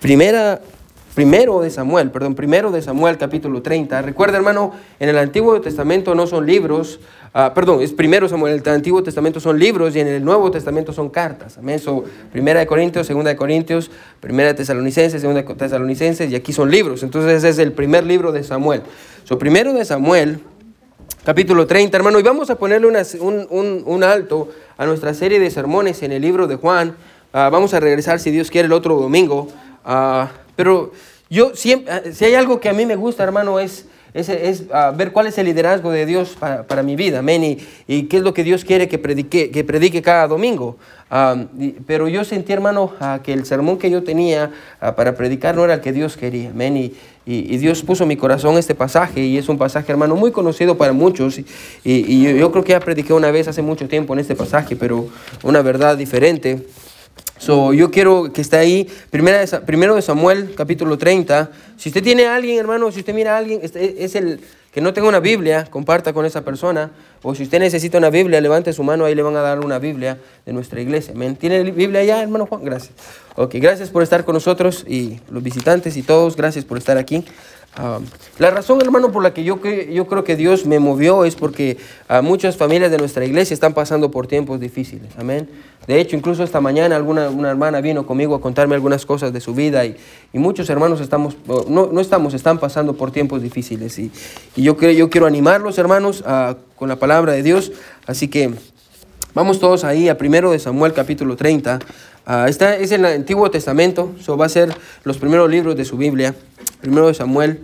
Primera, primero de Samuel, perdón, primero de Samuel capítulo 30. Recuerda hermano, en el Antiguo Testamento no son libros, ah, perdón, es primero Samuel, en el Antiguo Testamento son libros y en el Nuevo Testamento son cartas. Amén. So, primera de Corintios, segunda de Corintios, primera de Tesalonicenses, segunda de Tesalonicenses y aquí son libros. Entonces ese es el primer libro de Samuel. So, primero de Samuel capítulo 30, hermano, y vamos a ponerle un, un, alto a nuestra serie de sermones en el libro de Juan. Ah, vamos a regresar, si Dios quiere, el otro domingo. Ah, pero yo siempre, ah, si hay algo que a mí me gusta, hermano, es, es, ver cuál es el liderazgo de Dios para, mi vida, amén, y, qué es lo que Dios quiere que predique, que predique cada domingo. pero yo sentí, hermano, que el sermón que yo tenía para predicar no era el que Dios quería, amén, y, y, Dios puso en mi corazón este pasaje y es un pasaje, hermano, muy conocido para muchos. Y, yo, creo que ya prediqué una vez hace mucho tiempo en este pasaje, pero una verdad diferente. So, yo quiero que esté ahí, primera primero de Samuel, capítulo 30. Si usted tiene a alguien, hermano, si usted mira a alguien, este es el que no tenga una Biblia, comparta con esa persona. O si usted necesita una Biblia, levante su mano, ahí le van a dar una Biblia de nuestra iglesia. ¿Tiene Biblia ya, hermano Juan? Gracias. Ok, gracias por estar con nosotros y los visitantes y todos, gracias por estar aquí. Ah, la razón, hermano, por la que yo, yo creo que Dios me movió es porque a muchas familias de nuestra iglesia están pasando por tiempos difíciles. Amén. De hecho, incluso esta mañana alguna una hermana vino conmigo a contarme algunas cosas de su vida y, y muchos hermanos estamos, no, no, estamos, están pasando por tiempos difíciles. Y, y yo, yo quiero animarlos, hermanos, con la palabra de Dios. Así que vamos todos ahí a primero de Samuel capítulo 30. Uh, esta es el Antiguo Testamento, eso va a ser los primeros libros de su Biblia. Primero de Samuel,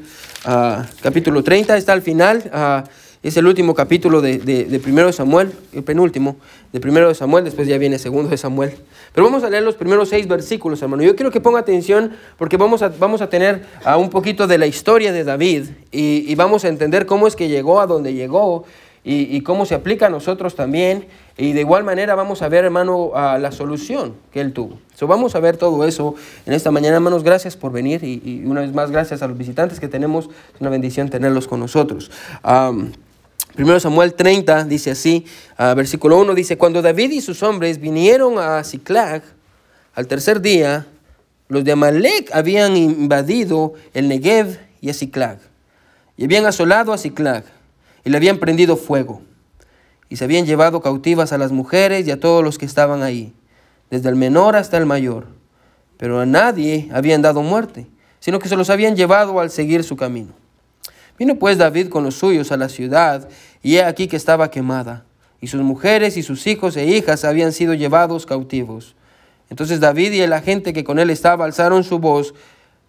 uh, capítulo 30, está al final. Uh, es el último capítulo de, de, Primero de Samuel, el penúltimo de Primero de Samuel, después ya viene Segundo de Samuel. Pero vamos a leer los primeros seis versículos, hermano. Yo quiero que ponga atención porque vamos a, vamos a tener a un poquito de la historia de David y, vamos a entender cómo es que llegó a donde llegó y cómo se aplica a nosotros también y de igual manera vamos a ver, hermano, la solución que él tuvo. So, vamos a ver todo eso en esta mañana, hermanos. Gracias por venir y, una vez más gracias a los visitantes que tenemos. Es una bendición tenerlos con nosotros. primero Samuel 30 dice así, uh, versículo 1 dice, cuando David y sus hombres vinieron a Ciclag al tercer día, los de Amalek habían invadido el Negev y a Ciclag, y habían asolado a Ciclag, y le habían prendido fuego y se habían llevado cautivas a las mujeres y a todos los que estaban ahí, desde el menor hasta el mayor. Pero a nadie habían dado muerte, sino que se los habían llevado al seguir su camino. Vino pues David con los suyos a la ciudad, y he aquí que estaba quemada, y sus mujeres y sus hijos e hijas habían sido llevados cautivos. Entonces David y la gente que con él estaba alzaron su voz,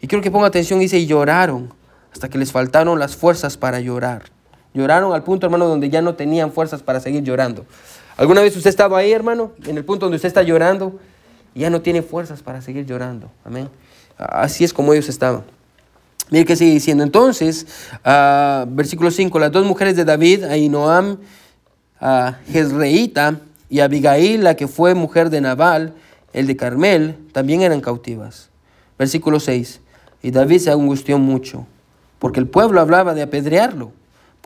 y quiero que ponga atención, dice, y lloraron, hasta que les faltaron las fuerzas para llorar. Lloraron al punto, hermano, donde ya no tenían fuerzas para seguir llorando. ¿Alguna vez usted ha estado ahí, hermano? En el punto donde usted está llorando y ya no tiene fuerzas para seguir llorando. Amén. Así es como ellos estaban. Mire que sigue diciendo. Entonces, uh, versículo 5, las dos mujeres de David, Ainoam, uh, Jezreíta y Abigail, la que fue mujer de Nabal, el de Carmel, también eran cautivas. Versículo 6, y David se angustió mucho, porque el pueblo hablaba de apedrearlo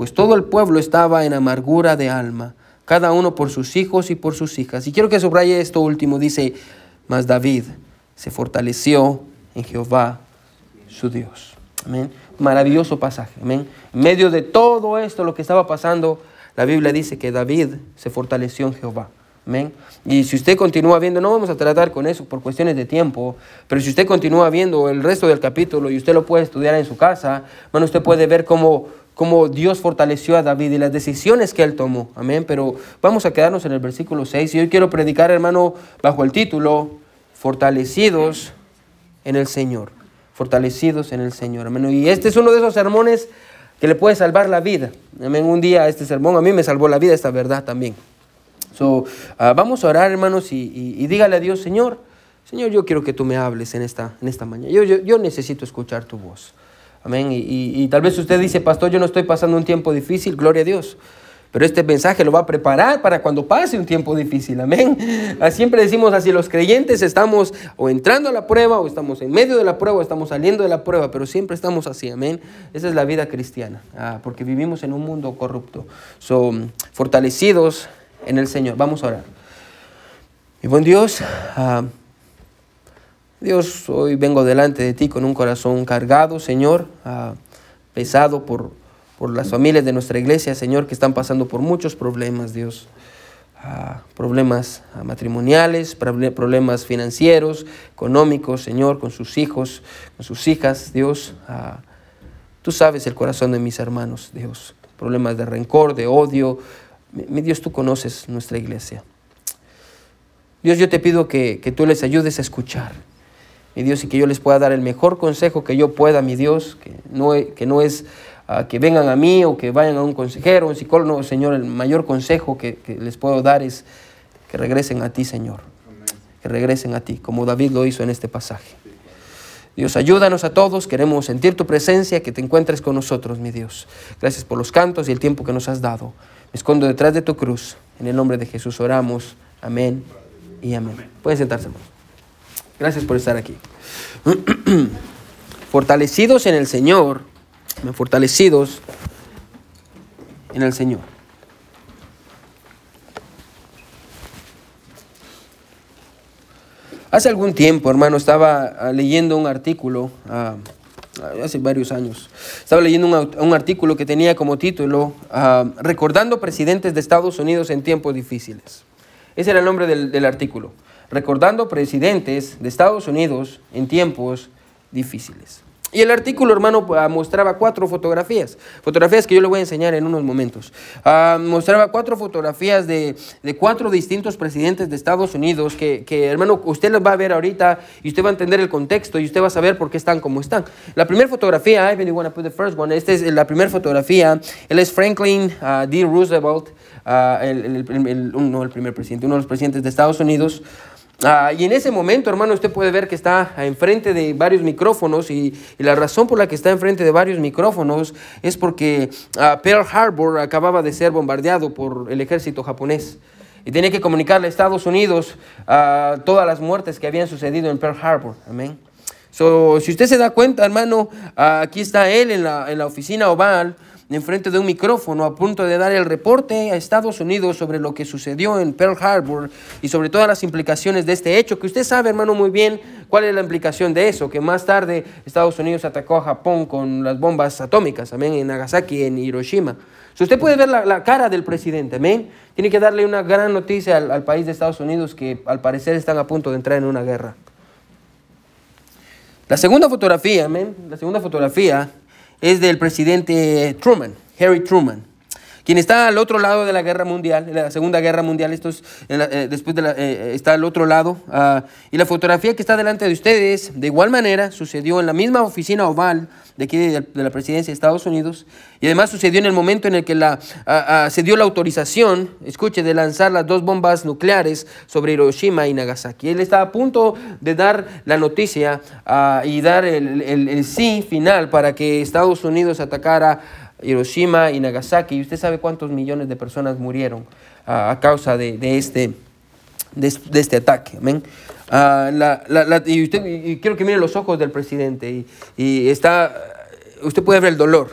pues todo el pueblo estaba en amargura de alma, cada uno por sus hijos y por sus hijas. Y quiero que subraye esto último, dice, mas David se fortaleció en Jehová, su Dios. Amén. Maravilloso pasaje. Amén. En medio de todo esto, lo que estaba pasando, la Biblia dice que David se fortaleció en Jehová. Amén. Y si usted continúa viendo, no vamos a tratar con eso por cuestiones de tiempo, pero si usted continúa viendo el resto del capítulo y usted lo puede estudiar en su casa, bueno, usted puede ver cómo cómo Dios fortaleció a David y las decisiones que él tomó. Amén. Pero vamos a quedarnos en el versículo 6. Y hoy quiero predicar, hermano, bajo el título, Fortalecidos en el Señor. Fortalecidos en el Señor. Amén. Y este es uno de esos sermones que le puede salvar la vida. Amén. Un día este sermón a mí me salvó la vida, esta verdad también. So, ah, vamos a orar, hermanos, y, dígale a Dios, Señor, Señor, yo quiero que tú me hables en esta, en esta mañana. yo, yo necesito escuchar tu voz. Amén. Y, tal vez usted dice, pastor, yo no estoy pasando un tiempo difícil, gloria a Dios. Pero este mensaje lo va a preparar para cuando pase un tiempo difícil. Amén. Siempre decimos así, los creyentes estamos o entrando a la prueba, o estamos en medio de la prueba, o estamos saliendo de la prueba, pero siempre estamos así. Amén. Esa es la vida cristiana, ah, porque vivimos en un mundo corrupto. Son fortalecidos en el Señor. Vamos a orar. Mi buen Dios, ah, Dios, hoy vengo delante de ti con un corazón cargado, Señor, ah, pesado por, por las familias de nuestra iglesia, Señor, que están pasando por muchos problemas, Dios. Ah, problemas matrimoniales, problemas financieros, económicos, Señor, con sus hijos, con sus hijas, Dios. Ah, tú sabes el corazón de mis hermanos, Dios. Problemas de rencor, de odio. Dios, tú conoces nuestra iglesia. Dios, yo te pido que, que tú les ayudes a escuchar mi Dios, y que yo les pueda dar el mejor consejo que yo pueda, mi Dios, que no, que no es ah, que vengan a mí o que vayan a un consejero, un psicólogo, Señor, el mayor consejo que, les puedo dar es que regresen a ti, Señor, que regresen a ti, como David lo hizo en este pasaje. Dios, ayúdanos a todos, queremos sentir tu presencia, que te encuentres con nosotros, mi Dios. Gracias por los cantos y el tiempo que nos has dado. Me escondo detrás de tu cruz. En el nombre de Jesús oramos. Amén y amén. Pueden sentarse, hermanos. Gracias por estar aquí. fortalecidos en el Señor, fortalecidos en el Señor. Hace algún tiempo, hermano, estaba ah, leyendo un artículo, ah, hace varios años, estaba leyendo un, artículo que tenía como título ah, Recordando presidentes de Estados Unidos en tiempos difíciles. Ese era el nombre del artículo recordando presidentes de Estados Unidos en tiempos difíciles. Y el artículo, hermano, ah, mostraba cuatro fotografías, fotografías que yo le voy a enseñar en unos momentos. Ah, mostraba cuatro fotografías de, cuatro distintos presidentes de Estados Unidos que, hermano, usted las va a ver ahorita y usted va a entender el contexto y usted va a saber por qué están como están. La primera fotografía, I want to put the first one, esta es la primera fotografía, él es Franklin ah, D. Roosevelt, el, no el primer presidente, uno de los presidentes de Estados Unidos. Ah, y en ese momento, hermano, usted puede ver que está enfrente de varios micrófonos y, la razón por la que está enfrente de varios micrófonos es porque ah, Pearl Harbor acababa de ser bombardeado por el ejército japonés y tenía que comunicarle a Estados Unidos ah, todas las muertes que habían sucedido en Pearl Harbor. Amén. So, si usted se da cuenta, hermano, aquí está él en la, en la oficina oval enfrente de un micrófono a punto de dar el reporte a Estados Unidos sobre lo que sucedió en Pearl Harbor y sobre todas las implicaciones de este hecho, que usted sabe, hermano, muy bien cuál es la implicación de eso, que más tarde Estados Unidos atacó a Japón con las bombas atómicas, también en Nagasaki en Hiroshima. Si usted puede ver la, cara del presidente, amén. Tiene que darle una gran noticia al, al país de Estados Unidos que al parecer están a punto de entrar en una guerra. La segunda fotografía, amén. La segunda fotografía es del presidente Truman, Harry Truman, quien está al otro lado de la guerra mundial, la Segunda Guerra Mundial, esto es, eh, después de la, eh, está al otro lado, ah, y la fotografía que está delante de ustedes, de igual manera, sucedió en la misma oficina oval de aquí de, la presidencia de Estados Unidos, y además sucedió en el momento en el que la, ah, ah, se dio la autorización, escuche, de lanzar las dos bombas nucleares sobre Hiroshima y Nagasaki. Él está a punto de dar la noticia y dar el, el sí final para que Estados Unidos atacara Hiroshima y Nagasaki, y usted sabe cuántos millones de personas murieron a causa de, este, de, este ataque. Amén. Ah, y, usted, quiero que mire los ojos del presidente y, y está, usted puede ver el dolor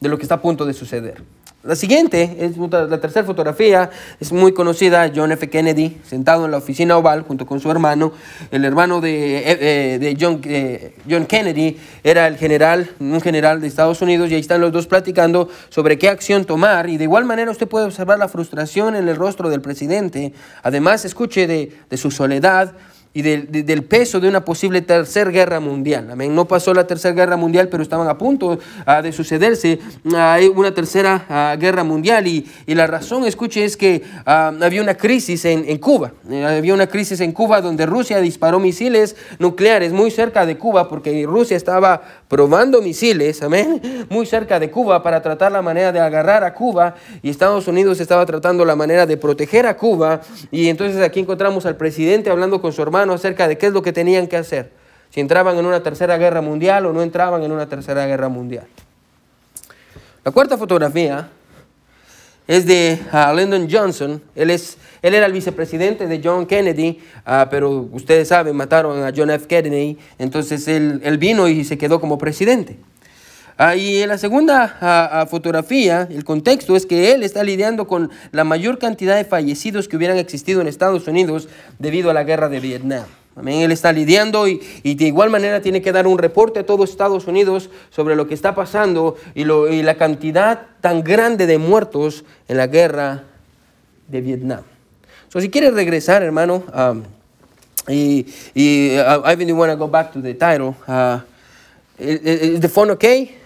de lo que está a punto de suceder. La siguiente, es la tercera fotografía, es muy conocida, John F. Kennedy, sentado en la oficina oval junto con su hermano. El hermano de, eh, eh, de John, eh, John, Kennedy era el general, un general de Estados Unidos, y ahí están los dos platicando sobre qué acción tomar. Y de igual manera usted puede observar la frustración en el rostro del presidente. Además, escuche de, de su soledad, y del, peso de una posible tercera guerra mundial. No pasó la tercera guerra mundial, pero estaban a punto ah, de sucederse ah, una tercera ah, guerra mundial. Y, la razón, escuche, es que había una crisis en, en Cuba. Eh, había una crisis en Cuba donde Rusia disparó misiles nucleares muy cerca de Cuba, porque Rusia estaba probando misiles, amén, muy cerca de Cuba para tratar la manera de agarrar a Cuba. Y Estados Unidos estaba tratando la manera de proteger a Cuba. Y entonces aquí encontramos al presidente hablando con su hermano acerca de qué es lo que tenían que hacer, si entraban en una tercera guerra mundial o no entraban en una tercera guerra mundial. La cuarta fotografía es de uh, Lyndon Johnson. Él, es, él era el vicepresidente de John Kennedy, uh, pero ustedes saben, mataron a John F. Kennedy, entonces él, él vino y se quedó como presidente. Ah, y en la segunda ah, ah, fotografía, el contexto es que él está lidiando con la mayor cantidad de fallecidos que hubieran existido en Estados Unidos debido a la guerra de Vietnam. Amén. Él está lidiando y, de igual manera tiene que dar un reporte a todo Estados Unidos sobre lo que está pasando y, la cantidad tan grande de muertos en la guerra de Vietnam. So, si quieres regresar, hermano, um, y, y uh, Ivan, you want to go back to the title? Uh, is the phone okay?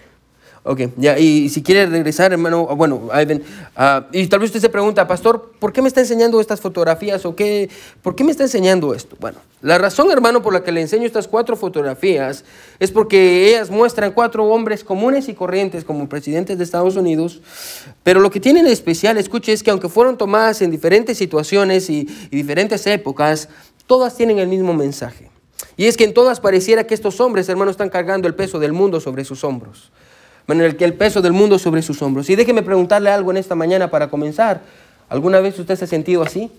Ok, ya, y si quiere regresar, hermano, ah, bueno, Ivan, uh, y tal vez usted se pregunta, pastor, ¿por qué me está enseñando estas fotografías o qué, por qué me está enseñando esto? Bueno, la razón, hermano, por la que le enseño estas cuatro fotografías es porque ellas muestran cuatro hombres comunes y corrientes como presidentes de Estados Unidos, pero lo que tienen de especial, escuche, es que aunque fueron tomadas en diferentes situaciones y, diferentes épocas, todas tienen el mismo mensaje. Y es que en todas pareciera que estos hombres, hermanos, están cargando el peso del mundo sobre sus hombros en el el peso del mundo sobre sus hombros. Y déjeme preguntarle algo en esta mañana para comenzar. ¿Alguna vez usted se ha sentido así?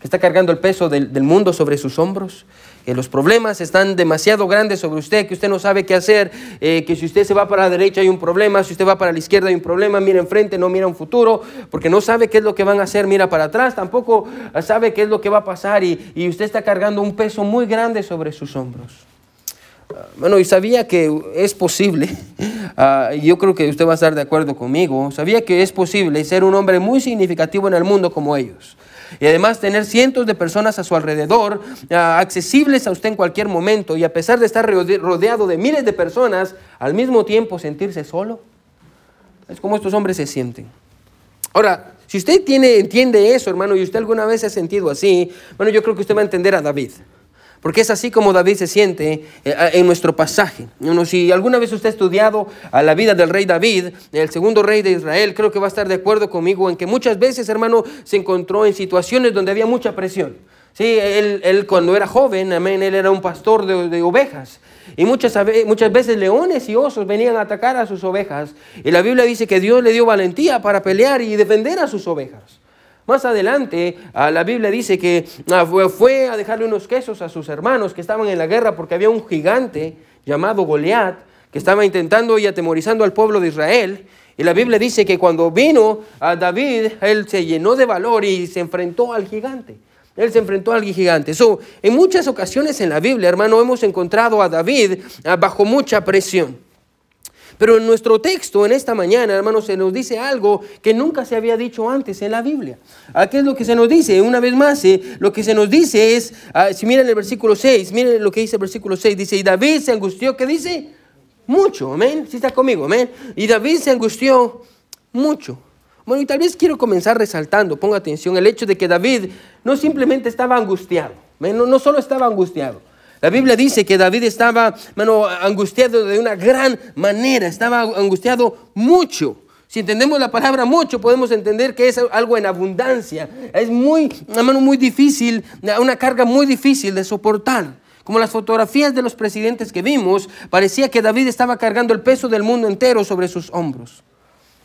Que está cargando el peso del, mundo sobre sus hombros, que los problemas están demasiado grandes sobre usted, que usted no sabe qué hacer, eh, que si usted se va para la derecha hay un problema, si usted va para la izquierda hay un problema, mira enfrente, no mira un futuro, porque no sabe qué es lo que van a hacer, mira para atrás, tampoco sabe qué es lo que va a pasar y, y usted está cargando un peso muy grande sobre sus hombros. Bueno, y sabía que es posible, uh, yo creo que usted va a estar de acuerdo conmigo, sabía que es posible ser un hombre muy significativo en el mundo como ellos. Y además tener cientos de personas a su alrededor, ah, accesibles a usted en cualquier momento, y a pesar de estar rodeado de miles de personas, al mismo tiempo sentirse solo. Es como estos hombres se sienten. Ahora, si usted tiene, entiende eso, hermano, y usted alguna vez se ha sentido así, bueno, yo creo que usted va a entender a David. Porque es así como David se siente eh, en nuestro pasaje. Si alguna vez usted ha estudiado a la vida del rey David, el segundo rey de Israel, creo que va a estar de acuerdo conmigo en que muchas veces, hermano, se encontró en situaciones donde había mucha presión. Sí, él, cuando era joven, amén, él era un pastor de, ovejas. Y muchas, muchas veces leones y osos venían a atacar a sus ovejas. Y la Biblia dice que Dios le dio valentía para pelear y defender a sus ovejas. Más adelante, ah, la Biblia dice que ah, fue a dejarle unos quesos a sus hermanos que estaban en la guerra porque había un gigante llamado Goliat que estaba intentando y atemorizando al pueblo de Israel. Y la Biblia dice que cuando vino a David, él se llenó de valor y se enfrentó al gigante. Él se enfrentó al gigante. en muchas ocasiones en la Biblia, hermano, hemos encontrado a David ah, bajo mucha presión. Pero en nuestro texto, en esta mañana, hermanos, se nos dice algo que nunca se había dicho antes en la Biblia. ¿Qué es lo que se nos dice? Una vez más, eh, lo que se nos dice es, ah, si miren el versículo 6, miren lo que dice el versículo 6, dice, y David se angustió, ¿qué dice? Mucho, amén. Si está conmigo, amén. Y David se angustió mucho. Bueno, y tal vez quiero comenzar resaltando, ponga atención, el hecho de que David no simplemente estaba angustiado, no, no solo estaba angustiado, la Biblia dice que David estaba angustiado de una gran manera, estaba angustiado mucho. Si entendemos la palabra mucho, podemos entender que es algo en abundancia. Es muy, hermano, muy difícil, una carga muy difícil de soportar. Como las fotografías de los presidentes que vimos, parecía que David estaba cargando el peso del mundo entero sobre sus hombros.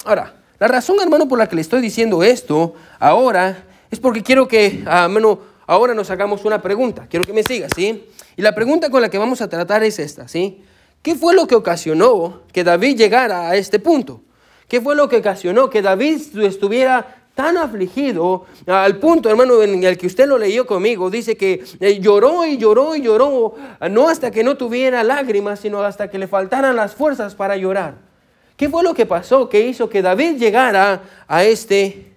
Ahora, la razón, hermano, por la que le estoy diciendo esto ahora es porque quiero que, hermano, ahora nos hagamos una pregunta. Quiero que me siga, ¿sí? Y la pregunta con la que vamos a tratar es esta, ¿sí? ¿Qué fue lo que ocasionó que David llegara a este punto? ¿Qué fue lo que ocasionó que David estuviera tan afligido al punto, hermano, en el que usted lo leyó conmigo? Dice que eh, lloró y lloró y lloró, no hasta que no tuviera lágrimas, sino hasta que le faltaran las fuerzas para llorar. ¿Qué fue lo que pasó que hizo que David llegara a este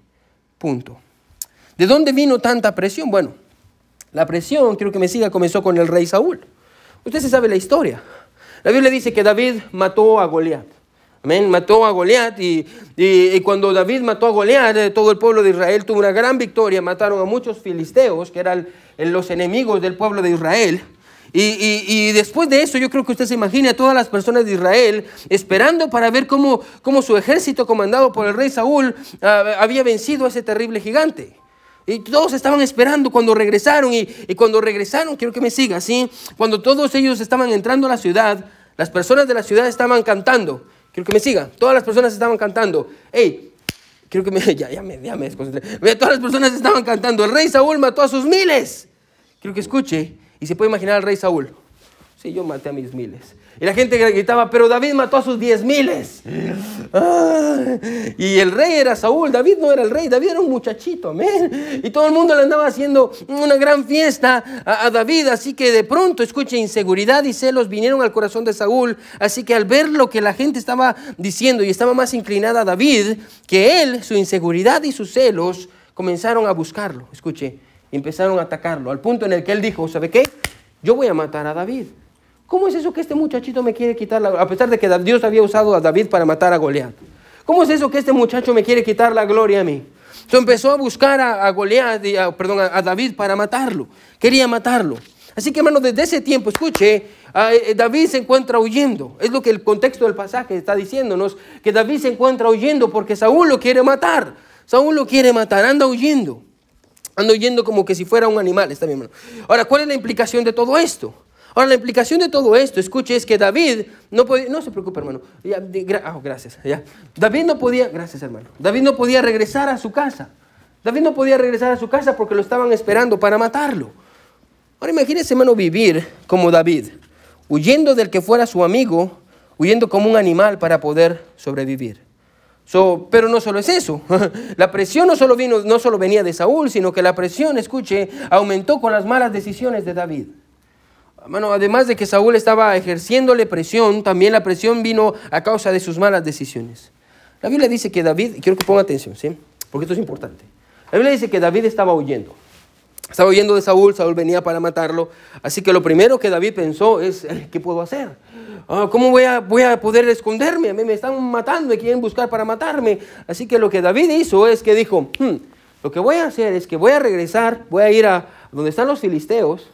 punto? ¿De dónde vino tanta presión? Bueno, la presión, quiero que me siga, comenzó con el rey Saúl. Usted se sabe la historia. La Biblia dice que David mató a Goliat. Amén. Mató a Goliat y, y, cuando David mató a Goliat, eh, todo el pueblo de Israel tuvo una gran victoria. Mataron a muchos filisteos, que eran los enemigos del pueblo de Israel. Y, y, después de eso, yo creo que usted se imagina a todas las personas de Israel esperando para ver cómo, cómo su ejército comandado por el rey Saúl ah, había vencido a ese terrible gigante. Y todos estaban esperando cuando regresaron. Y, cuando regresaron, quiero que me siga, ¿sí? Cuando todos ellos estaban entrando a la ciudad, las personas de la ciudad estaban cantando. Quiero que me siga. Todas las personas estaban cantando. Hey, quiero que me. Ya, ya me, ya me desconcentré. Todas las personas estaban cantando. El rey Saúl mató a sus miles. Quiero que escuche. Y se puede imaginar al rey Saúl. Sí, yo maté a mis miles. Y la gente gritaba, pero David mató a sus diez miles. y el rey era Saúl, David no era el rey, David era un muchachito, amén. Y todo el mundo le andaba haciendo una gran fiesta a, David, así que de pronto, escuche, inseguridad y celos vinieron al corazón de Saúl, así que al ver lo que la gente estaba diciendo y estaba más inclinada a David, que él, su inseguridad y sus celos, comenzaron a buscarlo, escuche, empezaron a atacarlo, al punto en el que él dijo, ¿sabe qué? Yo voy a matar a David. ¿Cómo es eso que este muchachito me quiere quitar la a pesar de que Dios había usado a David para matar a Goliat? ¿Cómo es eso que este muchacho me quiere quitar la gloria a mí? Entonces empezó a buscar a, Goliat, perdón, a, David para matarlo. Quería matarlo. Así que hermano, desde ese tiempo, escuche, eh, David se encuentra huyendo. Es lo que el contexto del pasaje está diciéndonos, que David se encuentra huyendo porque Saúl lo quiere matar. Saúl lo quiere matar, anda huyendo. Anda huyendo como que si fuera un animal. Está bien, hermano. Ahora, ¿cuál es la implicación de todo esto? Ahora, la implicación de todo esto, escuche, es que David no podía, no se preocupe, hermano, ah, gracias, ya. David no podía, gracias, hermano, David no podía regresar a su casa. David no podía regresar a su casa porque lo estaban esperando para matarlo. Ahora imagínese, hermano, vivir como David, huyendo del que fuera su amigo, huyendo como un animal para poder sobrevivir. pero no solo es eso, la presión no solo, vino, no solo venía de Saúl, sino que la presión, escuche, aumentó con las malas decisiones de David. Bueno, además de que Saúl estaba ejerciéndole presión, también la presión vino a causa de sus malas decisiones. La Biblia dice que David, quiero que ponga atención, ¿sí? Porque esto es importante. La Biblia dice que David estaba huyendo. Estaba huyendo de Saúl, Saúl venía para matarlo. Así que lo primero que David pensó es, eh, ¿qué puedo hacer? Ah, ¿Cómo voy a, voy a poder esconderme? A mí me están matando, me quieren buscar para matarme. Así que lo que David hizo es que dijo, hmm, lo que voy a hacer es que voy a regresar, voy a ir a donde están los filisteos,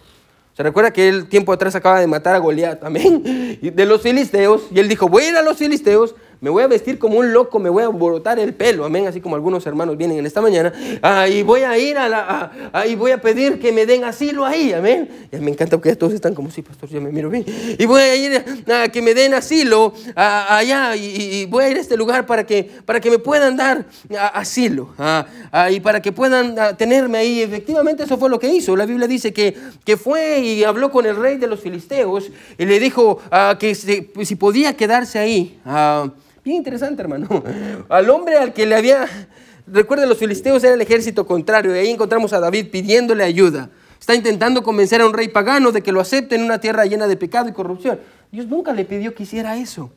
se recuerda que él tiempo atrás acaba de matar a Goliat, amén, de los filisteos, y él dijo, voy a ir a los filisteos, me voy a vestir como un loco, me voy a brotar el pelo, amén, así como algunos hermanos vienen en esta mañana, ah, y voy a ir a la, ah, y voy a pedir que me den asilo ahí, amén. Y me encanta porque todos están como, sí, pastor, yo me miro bien. Y voy a ir a que me den asilo allá, y, voy a ir a este lugar para que, para que me puedan dar asilo, y para que puedan tenerme ahí. Efectivamente eso fue lo que hizo. La Biblia dice que, que fue y habló con el rey de los filisteos, y le dijo que si, podía quedarse ahí. Bien interesante, hermano. Al hombre al que le había... Recuerden, los filisteos era el ejército contrario y ahí encontramos a David pidiéndole ayuda. Está intentando convencer a un rey pagano de que lo acepte en una tierra llena de pecado y corrupción. Dios nunca le pidió que hiciera eso.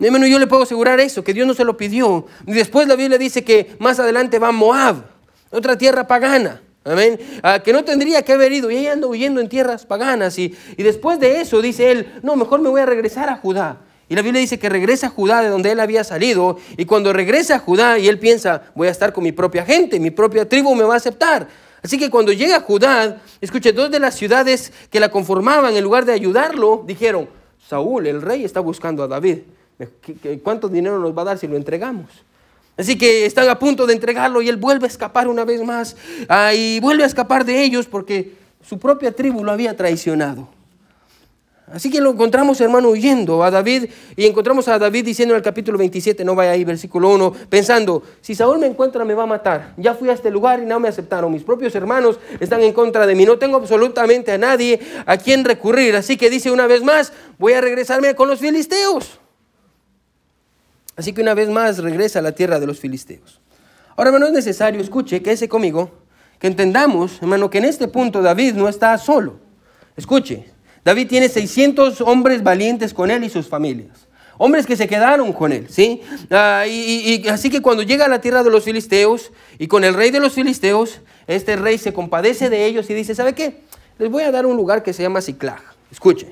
Hermano, yo le puedo asegurar eso, que Dios no se lo pidió. Y después la Biblia dice que más adelante va Moab, otra tierra pagana. Amén. Ah, que no tendría que haber ido. Y ella anda huyendo en tierras paganas. Y, y después de eso dice él, no, mejor me voy a regresar a Judá. Y la Biblia dice que regresa a Judá de donde él había salido. Y cuando regresa a Judá y él piensa, voy a estar con mi propia gente, mi propia tribu me va a aceptar. Así que cuando llega a Judá, escuche, dos de las ciudades que la conformaban, en lugar de ayudarlo, dijeron, Saúl, el rey, está buscando a David. ¿Cuánto dinero nos va a dar si lo entregamos? Así que están a punto de entregarlo y él vuelve a escapar una vez más. Ah, y vuelve a escapar de ellos porque su propia tribu lo había traicionado. Así que lo encontramos, hermano, huyendo a David y encontramos a David diciendo en el capítulo 27, no vaya ahí, versículo 1, pensando, si Saúl me encuentra me va a matar. Ya fui a este lugar y no me aceptaron. Mis propios hermanos están en contra de mí. No tengo absolutamente a nadie a quien recurrir. Así que dice una vez más, voy a regresarme con los filisteos. Así que una vez más regresa a la tierra de los filisteos. Ahora, hermano, es necesario, escuche, que ese conmigo, que entendamos, hermano, que en este punto David no está solo. Escuche, David tiene 600 hombres valientes con él y sus familias. Hombres que se quedaron con él, ¿sí? Ah, y, así que cuando llega a la tierra de los filisteos y con el rey de los filisteos, este rey se compadece de ellos y dice, ¿sabe qué? Les voy a dar un lugar que se llama Ciclag. Escuche,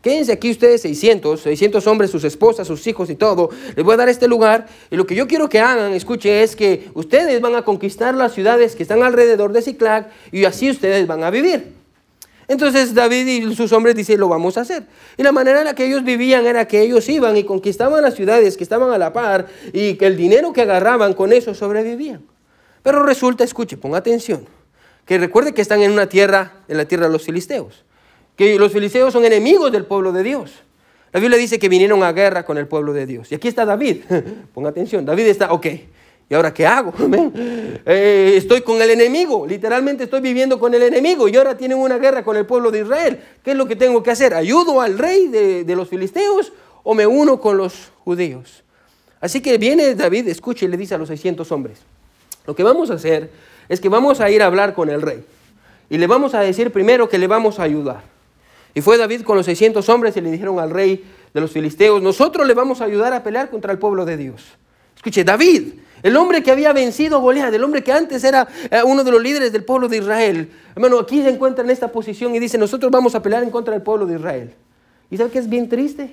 quédense aquí ustedes 600, 600 hombres, sus esposas, sus hijos y todo. Les voy a dar este lugar y lo que yo quiero que hagan, escuche, es que ustedes van a conquistar las ciudades que están alrededor de Ciclag y así ustedes van a vivir. Entonces David y sus hombres dicen, lo vamos a hacer. Y la manera en la que ellos vivían era que ellos iban y conquistaban las ciudades que estaban a la par y que el dinero que agarraban con eso sobrevivían. Pero resulta, escuche, ponga atención, que recuerde que están en una tierra, en la tierra de los filisteos, que los filisteos son enemigos del pueblo de Dios. La Biblia dice que vinieron a guerra con el pueblo de Dios. Y aquí está David, ponga atención, David está, ok, ¿Y ahora qué hago? Eh, estoy con el enemigo, literalmente estoy viviendo con el enemigo y ahora tienen una guerra con el pueblo de Israel. ¿Qué es lo que tengo que hacer? ¿Ayudo al rey de, los filisteos o me uno con los judíos? Así que viene David, escucha y le dice a los 600 hombres, lo que vamos a hacer es que vamos a ir a hablar con el rey y le vamos a decir primero que le vamos a ayudar. Y fue David con los 600 hombres y le dijeron al rey de los filisteos, nosotros le vamos a ayudar a pelear contra el pueblo de Dios. Escuche, David, el hombre que había vencido a Goliat, el hombre que antes era eh, uno de los líderes del pueblo de Israel. Hermano, aquí se encuentra en esta posición y dice, nosotros vamos a pelear en contra del pueblo de Israel. ¿Y sabe qué es bien triste?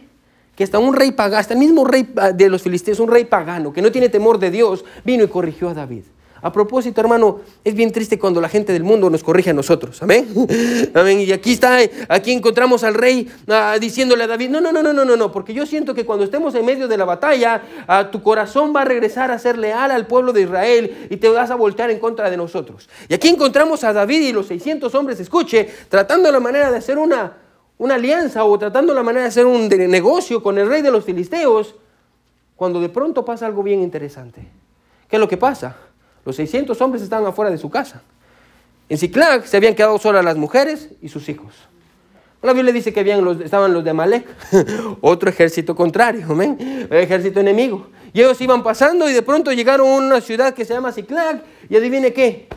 Que hasta un rey pagano, hasta el mismo rey ah, de los filisteos, un rey pagano, que no tiene temor de Dios, vino y corrigió a David. A propósito, hermano, es bien triste cuando la gente del mundo nos corrige a nosotros. Amén. Amén. Y aquí está, aquí encontramos al rey ah, diciéndole a David, no, no, no, no, no, no, no, porque yo siento que cuando estemos en medio de la batalla, ah, tu corazón va a regresar a ser leal al pueblo de Israel y te vas a voltear en contra de nosotros. Y aquí encontramos a David y los 600 hombres, escuche, tratando la manera de hacer una, una alianza o tratando la manera de hacer un negocio con el rey de los filisteos, cuando de pronto pasa algo bien interesante. ¿Qué es lo que pasa? Los 600 hombres estaban afuera de su casa. En Ciclag se habían quedado solas las mujeres y sus hijos. La Biblia dice que habían los, estaban los de Amalek, otro ejército contrario, ejército enemigo. Y ellos iban pasando y de pronto llegaron a una ciudad que se llama Ciclag y adivine qué,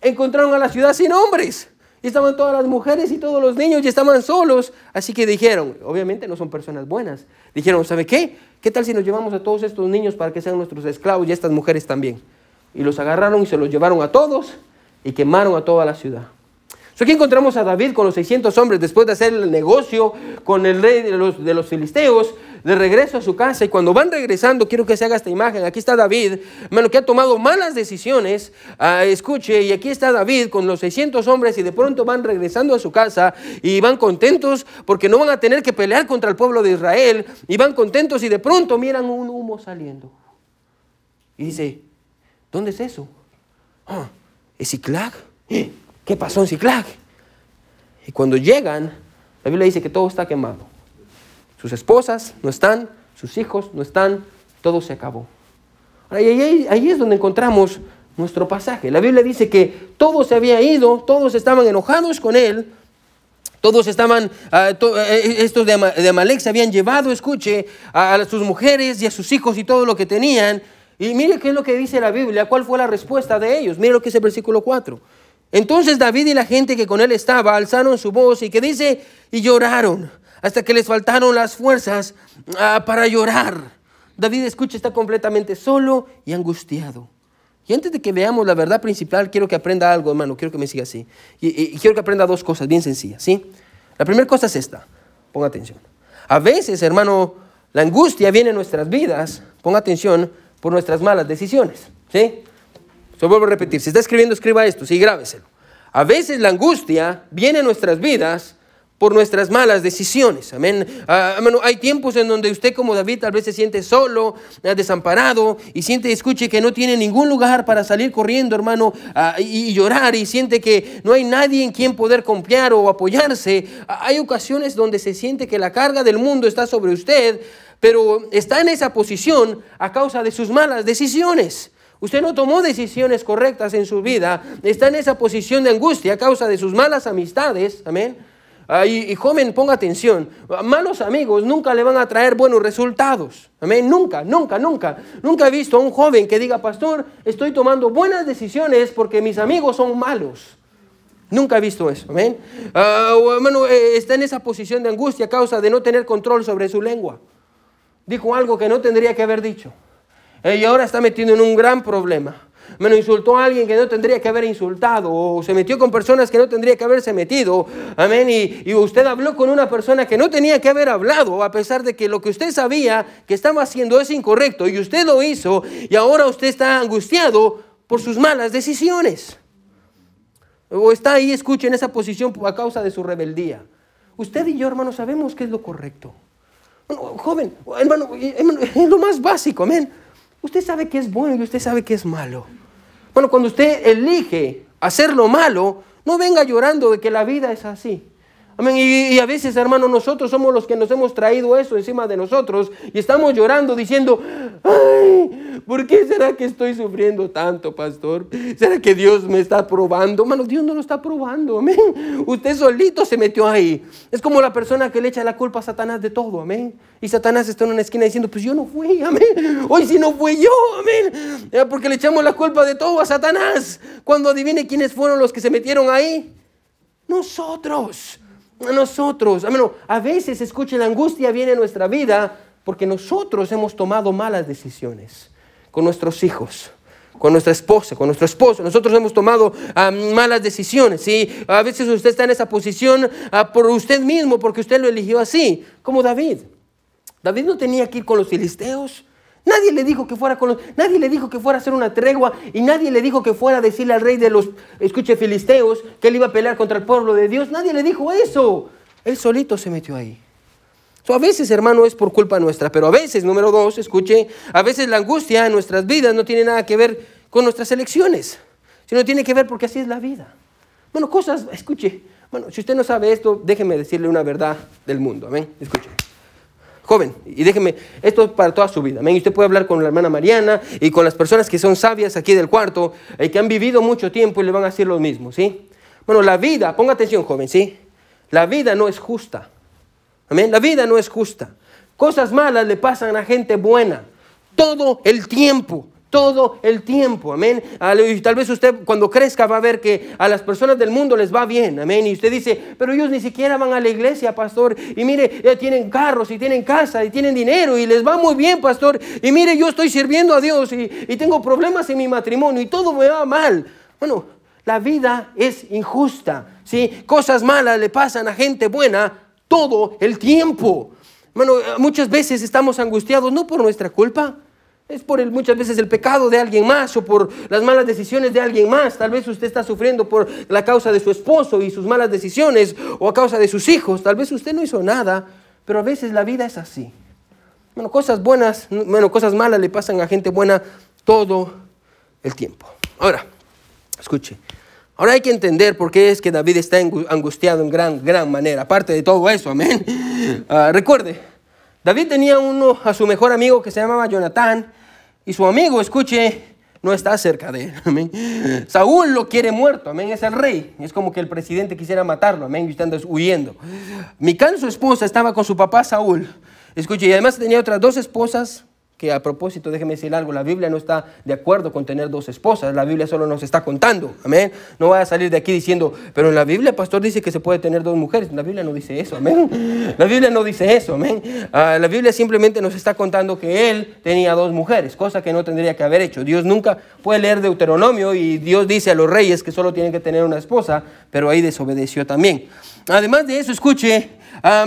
encontraron a la ciudad sin hombres. Y estaban todas las mujeres y todos los niños y estaban solos. Así que dijeron, obviamente no son personas buenas, dijeron, ¿sabe qué? ¿Qué tal si nos llevamos a todos estos niños para que sean nuestros esclavos y estas mujeres también? Y los agarraron y se los llevaron a todos y quemaron a toda la ciudad. aquí encontramos a David con los 600 hombres después de hacer el negocio con el rey de los, de los filisteos, de regreso a su casa. Y cuando van regresando, quiero que se haga esta imagen. Aquí está David, hermano, que ha tomado malas decisiones. Ah, escuche, y aquí está David con los 600 hombres y de pronto van regresando a su casa y van contentos porque no van a tener que pelear contra el pueblo de Israel. Y van contentos y de pronto miran un humo saliendo. Y dice, ¿Dónde es eso? Ah, ¿Es Ciclag? ¿Qué pasó en Ciclag? Y cuando llegan, la Biblia dice que todo está quemado. Sus esposas no están, sus hijos no están, todo se acabó. Ahí, ahí, es donde encontramos nuestro pasaje. La Biblia dice que todo se había ido, todos estaban enojados con él, todos estaban, ah, eh, eh, estos de, Amalek se habían llevado, escuche, a sus mujeres y a sus hijos y todo lo que tenían, y mire qué es lo que dice la Biblia, cuál fue la respuesta de ellos. Mire lo que dice el versículo 4. Entonces David y la gente que con él estaba alzaron su voz y que dice, y lloraron hasta que les faltaron las fuerzas ah, para llorar. David, escucha, está completamente solo y angustiado. Y antes de que veamos la verdad principal, quiero que aprenda algo, hermano, quiero que me siga así. Y, quiero que aprenda dos cosas bien sencillas, ¿sí? La primera cosa es esta, ponga atención. A veces, hermano, la angustia viene en nuestras vidas, ponga atención, por nuestras malas decisiones. ¿Sí? Se vuelvo a repetir, si está escribiendo, escriba esto, sí, grábeselo. A veces la angustia viene en nuestras vidas por nuestras malas decisiones. Amén. Ah, hay tiempos en donde usted como David tal vez se siente solo, ah, desamparado y siente, escuche, que no tiene ningún lugar para salir corriendo, hermano, ah, y, llorar y siente que no hay nadie en quien poder confiar o apoyarse. hay ocasiones donde se siente que la carga del mundo está sobre usted, pero está en esa posición a causa de sus malas decisiones. Usted no tomó decisiones correctas en su vida, está en esa posición de angustia a causa de sus malas amistades, amén. y, joven, ponga atención, malos amigos nunca le van a traer buenos resultados, amén, nunca, nunca, nunca. Nunca he visto a un joven que diga, pastor, estoy tomando buenas decisiones porque mis amigos son malos. Nunca he visto eso, amén. Ah, hermano, eh, está en esa posición de angustia a causa de no tener control sobre su lengua dijo algo que no tendría que haber dicho. Y ahora está metido en un gran problema. Me insultó a alguien que no tendría que haber insultado, o se metió con personas que no tendría que haberse metido. Amén. Y, usted habló con una persona que no tenía que haber hablado, a pesar de que lo que usted sabía que estaba haciendo es incorrecto, y usted lo hizo, y ahora usted está angustiado por sus malas decisiones. O está ahí, escuche, en esa posición a causa de su rebeldía. Usted y yo, hermano, sabemos qué es lo correcto joven, hermano, es lo más básico, amén. Usted sabe que es bueno y usted sabe que es malo. Bueno, cuando usted elige hacer lo malo, no venga llorando de que la vida es así. Amén. Y, a veces, hermano, nosotros somos los que nos hemos traído eso encima de nosotros y estamos llorando diciendo, ay, ¿por qué será que estoy sufriendo tanto, pastor? ¿Será que Dios me está probando? Hermano, Dios no lo está probando, amén. Usted solito se metió ahí. Es como la persona que le echa la culpa a Satanás de todo, amén. Y Satanás está en una esquina diciendo, pues yo no fui, amén. Hoy sí no fui yo, amén. Porque le echamos la culpa de todo a Satanás. Cuando adivine quiénes fueron los que se metieron ahí. Nosotros nosotros. A veces, escuche, la angustia viene a nuestra vida porque nosotros hemos tomado malas decisiones con nuestros hijos, con nuestra esposa, con nuestro esposo. Nosotros hemos tomado ah, malas decisiones. A veces usted está en esa posición ah, por usted mismo, porque usted lo eligió así, como David. David no tenía que ir con los filisteos. Nadie le dijo que fuera con los, nadie le dijo que fuera a hacer una tregua y nadie le dijo que fuera a decirle al rey de los, escuche, filisteos, que él iba a pelear contra el pueblo de Dios. Nadie le dijo eso. Él solito se metió ahí. a veces, hermano, es por culpa nuestra, pero a veces, número dos, escuche, a veces la angustia en nuestras vidas no tiene nada que ver con nuestras elecciones, sino tiene que ver porque así es la vida. Bueno, cosas, escuche, bueno, si usted no sabe esto, déjeme decirle una verdad del mundo, amén, escuche joven, y déjeme, esto es para toda su vida. Y usted puede hablar con la hermana Mariana y con las personas que son sabias aquí del cuarto y que han vivido mucho tiempo y le van a decir lo mismo, ¿sí? Bueno, la vida, ponga atención, joven, ¿sí? La vida no es justa. Amén. La vida no es justa. Cosas malas le pasan a gente buena todo el tiempo todo el tiempo, amén. Y tal vez usted cuando crezca va a ver que a las personas del mundo les va bien, amén. Y usted dice, pero ellos ni siquiera van a la iglesia, pastor. Y mire, ya tienen carros y tienen casa y tienen dinero y les va muy bien, pastor. Y mire, yo estoy sirviendo a Dios y, y tengo problemas en mi matrimonio y todo me va mal. Bueno, la vida es injusta, ¿sí? Cosas malas le pasan a gente buena todo el tiempo. Bueno, muchas veces estamos angustiados no por nuestra culpa, es por el, muchas veces el pecado de alguien más o por las malas decisiones de alguien más. Tal vez usted está sufriendo por la causa de su esposo y sus malas decisiones o a causa de sus hijos. Tal vez usted no hizo nada, pero a veces la vida es así. Bueno, cosas buenas, bueno, cosas malas le pasan a gente buena todo el tiempo. Ahora, escuche. Ahora hay que entender por qué es que David está angustiado en gran, gran manera. Aparte de todo eso, amén. Ah, recuerde, David tenía uno a su mejor amigo que se llamaba Jonatán y su amigo, escuche, no está cerca de él. Amén. Saúl lo quiere muerto, amén, es el rey. Es como que el presidente quisiera matarlo, amén, y usted anda huyendo. Mical, su esposa, estaba con su papá Saúl. Escuche, y además tenía otras dos esposas que a propósito, déjeme decir algo, la Biblia no está de acuerdo con tener dos esposas, la Biblia solo nos está contando, amén. No vaya a salir de aquí diciendo, pero en la Biblia el pastor dice que se puede tener dos mujeres, la Biblia no dice eso, amén. La Biblia no dice eso, amén. Ah, la Biblia simplemente nos está contando que él tenía dos mujeres, cosa que no tendría que haber hecho. Dios nunca puede leer Deuteronomio y Dios dice a los reyes que solo tienen que tener una esposa, pero ahí desobedeció también. Además de eso, escuche, Ah,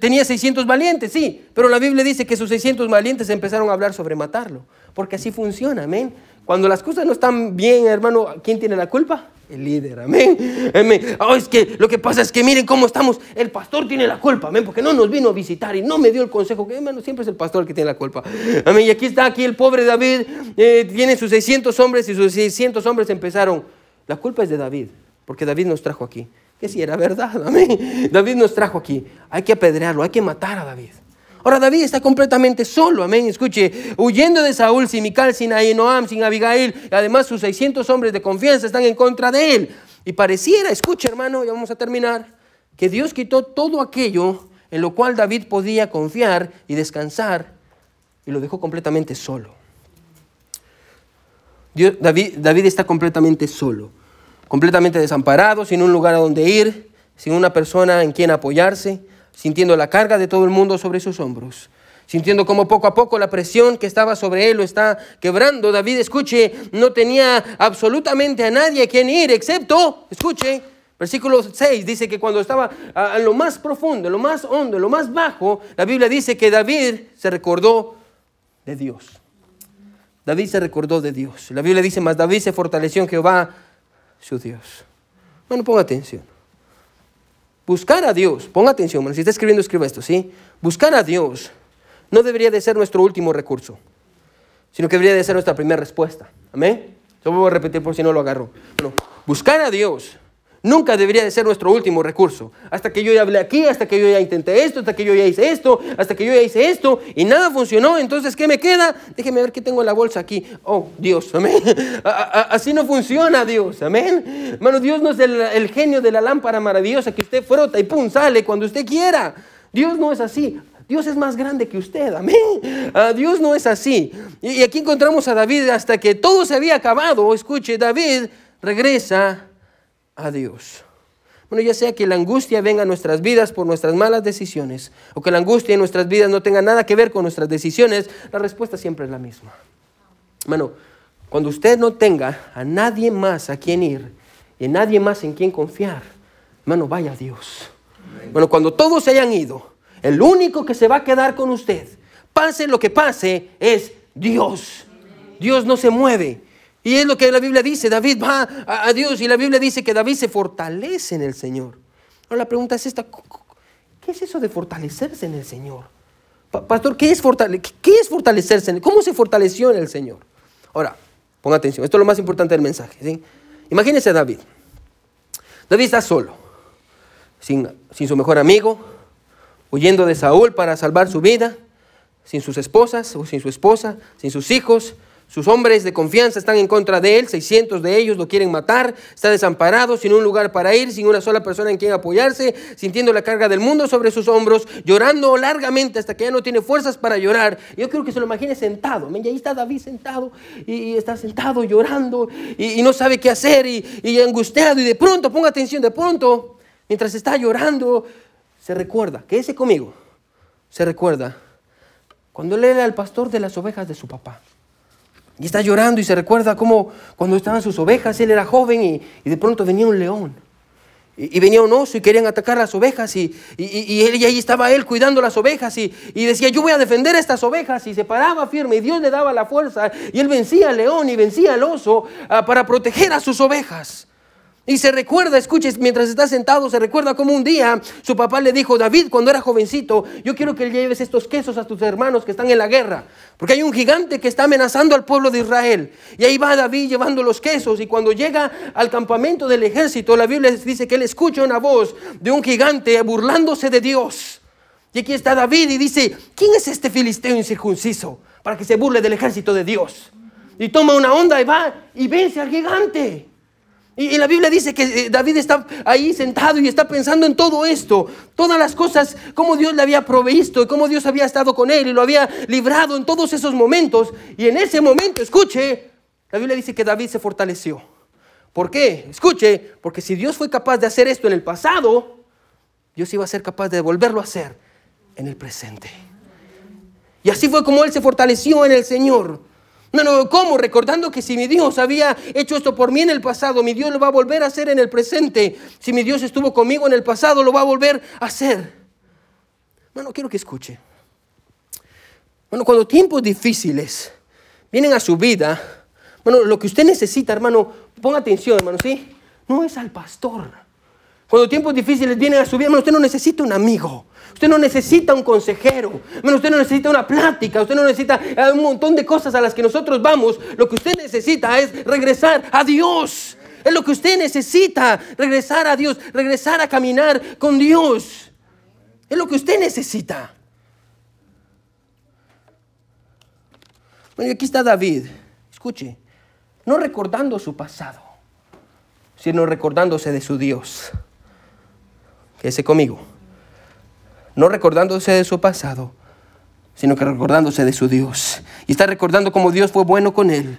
tenía 600 valientes, sí, pero la Biblia dice que sus 600 valientes empezaron a hablar sobre matarlo, porque así funciona, amén. Cuando las cosas no están bien, hermano, ¿quién tiene la culpa? El líder, amén. amén. Oh, es que lo que pasa es que miren cómo estamos. El pastor tiene la culpa, amén, porque no nos vino a visitar y no me dio el consejo. Que, hermano, siempre es el pastor el que tiene la culpa. Amén. Y aquí está, aquí el pobre David, eh, tiene sus 600 hombres y sus 600 hombres empezaron. La culpa es de David, porque David nos trajo aquí que si era verdad. Amén. David nos trajo aquí. Hay que apedrearlo, hay que matar a David. Ahora David está completamente solo, amén. Escuche, huyendo de Saúl, sin Mical, sin Ahinoam, sin Abigail, y además sus 600 hombres de confianza están en contra de él. Y pareciera, escuche hermano, ya vamos a terminar, que Dios quitó todo aquello en lo cual David podía confiar y descansar y lo dejó completamente solo. David, David está completamente solo completamente desamparado, sin un lugar a donde ir, sin una persona en quien apoyarse, sintiendo la carga de todo el mundo sobre sus hombros, sintiendo como poco a poco la presión que estaba sobre él lo está quebrando. David, escuche, no tenía absolutamente a nadie a quien ir, excepto, escuche, Versículo 6 dice que cuando estaba en lo más profundo, en lo más hondo, en lo más bajo, la Biblia dice que David se recordó de Dios. David se recordó de Dios. La Biblia dice, más David se fortaleció en Jehová su Dios. Bueno, ponga atención. Buscar a Dios, ponga atención, bueno, si está escribiendo, escriba esto, ¿sí? Buscar a Dios no debería de ser nuestro último recurso, sino que debería de ser nuestra primera respuesta. Amén. Yo voy a repetir por si no lo agarro. Bueno, buscar a Dios nunca debería de ser nuestro último recurso. Hasta que yo ya hablé aquí, hasta que yo ya intenté esto, hasta que yo ya hice esto, hasta que yo ya hice esto y nada funcionó, entonces ¿qué me queda? Déjeme ver qué tengo en la bolsa aquí. Oh, Dios, amén. Así no funciona Dios, amén. Hermano, Dios no es el, genio de la lámpara maravillosa que usted frota y pum, sale cuando usted quiera. Dios no es así. Dios es más grande que usted, amén. Ah, Dios no es así. Y, aquí encontramos a David hasta que todo se había acabado. Escuche, David regresa a Dios. Bueno, ya sea que la angustia venga a nuestras vidas por nuestras malas decisiones o que la angustia en nuestras vidas no tenga nada que ver con nuestras decisiones, la respuesta siempre es la misma. Bueno, cuando usted no tenga a nadie más a quien ir y a nadie más en quien confiar, hermano, vaya a Dios. Bueno, cuando todos se hayan ido, el único que se va a quedar con usted, pase lo que pase, es Dios. Dios no se mueve. Y es lo que la Biblia dice, David va a, Dios y la Biblia dice que David se fortalece en el Señor. Ahora la pregunta es esta, ¿qué es eso de fortalecerse en el Señor? Pastor, ¿qué es, ¿qué es fortalecerse? ¿Cómo se fortaleció en el Señor? Ahora, ponga atención, esto es lo más importante del mensaje. ¿sí? Imagínese a David. David está solo, sin, sin su mejor amigo, huyendo de Saúl para salvar su vida, sin sus esposas o sin su esposa, sin sus hijos. Sus hombres de confianza están en contra de él, 600 de ellos lo quieren matar, está desamparado, sin un lugar para ir, sin una sola persona en quien apoyarse, sintiendo la carga del mundo sobre sus hombros, llorando largamente hasta que ya no tiene fuerzas para llorar. Yo creo que se lo imagine sentado, y ahí está David sentado y, está sentado llorando y, no sabe qué hacer y, angustiado y de pronto, ponga atención, de pronto, mientras está llorando, se recuerda, que ese conmigo, se recuerda cuando él era el pastor de las ovejas de su papá. Y está llorando y se recuerda cómo cuando estaban sus ovejas, él era joven y, de pronto venía un león. Y, venía un oso y querían atacar las ovejas y, y, él, y ahí estaba él cuidando las ovejas y, decía, yo voy a defender estas ovejas y se paraba firme y Dios le daba la fuerza y él vencía al león y vencía al oso ah, para proteger a sus ovejas. Y se recuerda, escuches, mientras está sentado, se recuerda como un día su papá le dijo, David, cuando era jovencito, yo quiero que lleves estos quesos a tus hermanos que están en la guerra, porque hay un gigante que está amenazando al pueblo de Israel. Y ahí va David llevando los quesos y cuando llega al campamento del ejército, la Biblia dice que él escucha una voz de un gigante burlándose de Dios. Y aquí está David y dice, ¿quién es este filisteo incircunciso para que se burle del ejército de Dios? Y toma una onda y va y vence al gigante. Y, la Biblia dice que eh, David está ahí sentado y está pensando en todo esto, todas las cosas, cómo Dios le había provisto y cómo Dios había estado con él y lo había librado en todos esos momentos. Y en ese momento, escuche, la Biblia dice que David se fortaleció. ¿Por qué? Escuche, porque si Dios fue capaz de hacer esto en el pasado, Dios iba a ser capaz de volverlo a hacer en el presente. Y así fue como él se fortaleció en el Señor. No, ¿cómo? Recordando que si mi Dios había hecho esto por mí en el pasado, mi Dios lo va a volver a hacer en el presente. Si mi Dios estuvo conmigo en el pasado, lo va a volver a hacer. Bueno, quiero que escuche. Bueno, cuando tiempos difíciles vienen a su vida, bueno, lo que usted necesita, hermano, ponga atención, hermano, ¿sí? No es al pastor. Cuando tiempos difíciles vienen a su vida, hermano, usted no necesita un amigo. Usted no necesita un consejero, usted no necesita una plática, usted no necesita eh, un montón de cosas a las que nosotros vamos. Lo que usted necesita es regresar a Dios. Es lo que usted necesita, regresar a Dios, regresar a caminar con Dios. Es lo que usted necesita. Bueno, y aquí está David. Escuche, no recordando su pasado, sino recordándose de su Dios. Quédese conmigo no recordándose de su pasado, sino que recordándose de su Dios. Y está recordando cómo Dios fue bueno con él.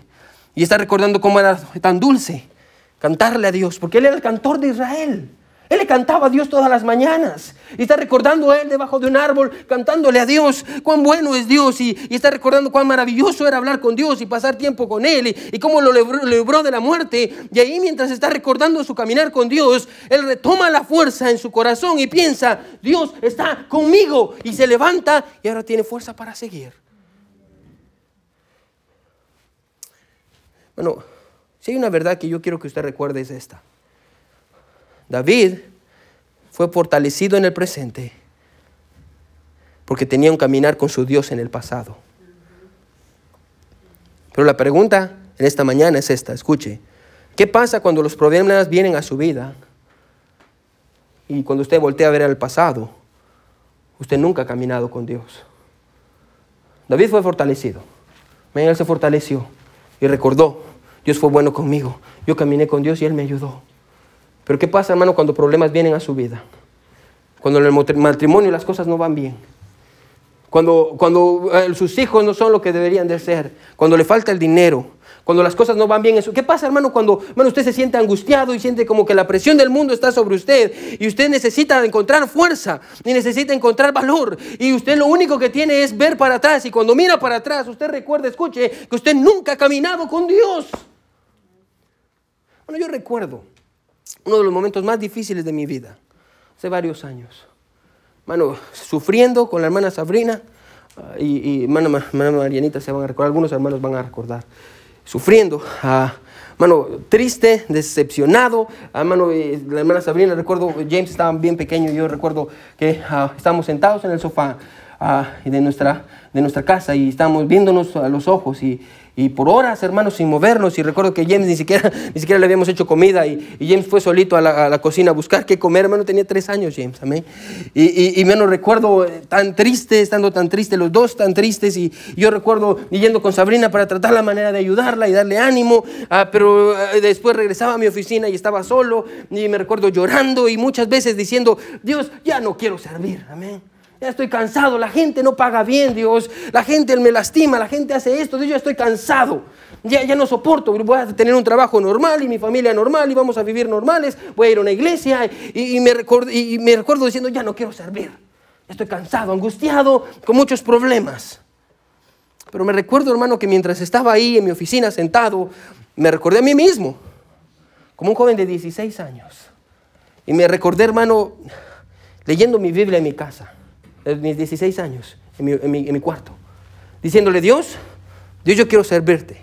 Y está recordando cómo era tan dulce cantarle a Dios, porque él era el cantor de Israel. Le cantaba a Dios todas las mañanas. Y está recordando a él debajo de un árbol, cantándole a Dios cuán bueno es Dios. Y, está recordando cuán maravilloso era hablar con Dios y pasar tiempo con Él. Y, cómo lo libró, de la muerte. Y ahí mientras está recordando su caminar con Dios, Él retoma la fuerza en su corazón y piensa, Dios está conmigo. Y se levanta y ahora tiene fuerza para seguir. Bueno, si hay una verdad que yo quiero que usted recuerde es esta. David fue fortalecido en el presente porque tenía un caminar con su Dios en el pasado. Pero la pregunta en esta mañana es esta, escuche, ¿qué pasa cuando los problemas vienen a su vida Y cuando usted voltea a ver el pasado, usted nunca ha caminado con Dios. David fue fortalecido. Él se fortaleció y recordó, Dios fue bueno conmigo. Yo caminé con Dios y Él me ayudó. Pero ¿qué pasa, hermano, cuando problemas vienen a su vida? Cuando en el matrimonio las cosas no van bien. Cuando, cuando eh, sus hijos no son lo que deberían de ser. Cuando le falta el dinero cuando las cosas no van bien. ¿Qué pasa, hermano, cuando usted se siente angustiado y siente como que la presión del mundo está sobre usted y usted necesita encontrar fuerza y necesita encontrar valor y usted lo único que tiene es ver para atrás y cuando mira para atrás usted recuerda, escuche, que usted nunca ha caminado con Dios? Bueno, yo recuerdo uno de los momentos más difíciles de mi vida, hace varios años. Mano, sufriendo con la hermana Sabrina ah, y, y hermana, Marianita se van a recordar, algunos hermanos van a recordar sufriendo. Uh, mano, triste, decepcionado. Uh, mano, eh, la hermana Sabrina, recuerdo, James estaba bien pequeño, yo recuerdo que uh, estábamos sentados en el sofá de, nuestra, de nuestra casa y estábamos viéndonos a los ojos y, y por horas, hermanos, sin movernos. Y recuerdo que James ni siquiera, ni siquiera le habíamos hecho comida. Y, James fue solito a la, cocina a buscar qué comer. Hermano, tenía tres años, James. Amén. Y, y, menos recuerdo eh, tan triste, estando tan triste, los dos tan tristes. Y, yo recuerdo yendo con Sabrina para tratar la manera de ayudarla y darle ánimo. Ah, pero eh, después regresaba a mi oficina y estaba solo. Y me recuerdo llorando y muchas veces diciendo, Dios, ya no quiero servir. Amén. Ya estoy cansado, la gente no paga bien, Dios. La gente me lastima, la gente hace esto, Dios, ya estoy cansado. Ya, ya no soporto, voy a tener un trabajo normal y mi familia normal y vamos a vivir normales. Voy a ir a una iglesia y, me, recuerdo, y me recuerdo diciendo, ya no quiero servir. Estoy cansado, angustiado, con muchos problemas. Pero me recuerdo, hermano, que mientras estaba ahí en mi oficina sentado, me recordé a mí mismo, como un joven de 16 años. Y me recordé, hermano, leyendo mi Biblia en mi casa mis 16 años, en mi, cuarto, diciéndole, Dios, Dios, yo quiero servirte.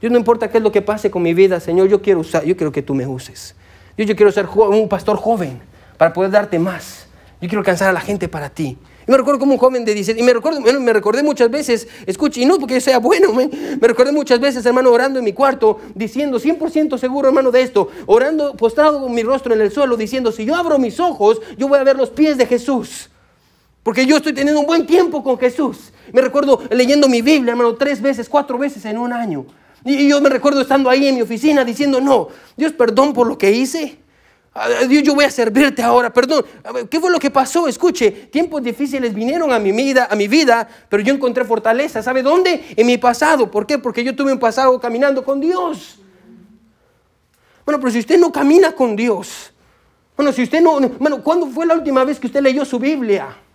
Dios, no importa qué es lo que pase con mi vida, Señor, yo quiero usar, yo quiero que tú me uses. Dios, yo quiero ser un pastor joven para poder darte más. Yo quiero alcanzar a la gente para ti. Y me recuerdo como un joven de 16, y me, recuerdo, me recordé muchas veces, escuche, y no porque yo sea bueno, me, me recordé muchas veces, hermano, orando en mi cuarto, diciendo, 100% seguro, hermano, de esto, orando, postrado con mi rostro en el suelo, diciendo, si yo abro mis ojos, yo voy a ver los pies de Jesús. Porque yo estoy teniendo un buen tiempo con Jesús. Me recuerdo leyendo mi Biblia, hermano, tres veces, cuatro veces en un año. Y yo me recuerdo estando ahí en mi oficina diciendo, no, Dios, perdón por lo que hice. Dios, yo voy a servirte ahora, perdón. ¿Qué fue lo que pasó? Escuche, tiempos difíciles vinieron a mi vida, a mi vida, pero yo encontré fortaleza. ¿Sabe dónde? En mi pasado. ¿Por qué? Porque yo tuve un pasado caminando con Dios. Bueno, pero si usted no camina con Dios, bueno, si usted no, bueno, ¿cuándo fue la última vez que usted leyó su Biblia?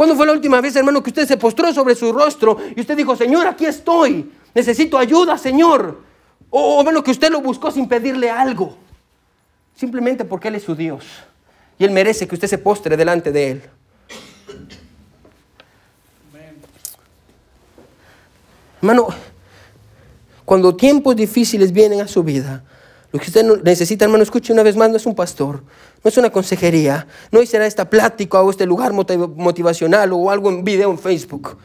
¿Cuándo fue la última vez, hermano, que usted se postró sobre su rostro y usted dijo, Señor, aquí estoy, necesito ayuda, Señor? O, bueno, que usted lo buscó sin pedirle algo, simplemente porque Él es su Dios y Él merece que usted se postre delante de Él. Hermano, cuando tiempos difíciles vienen a su vida, lo que usted necesita, hermano, escuche una vez más, no es un pastor, no es una consejería, no será esta plática o este lugar motivacional o algo en video en Facebook.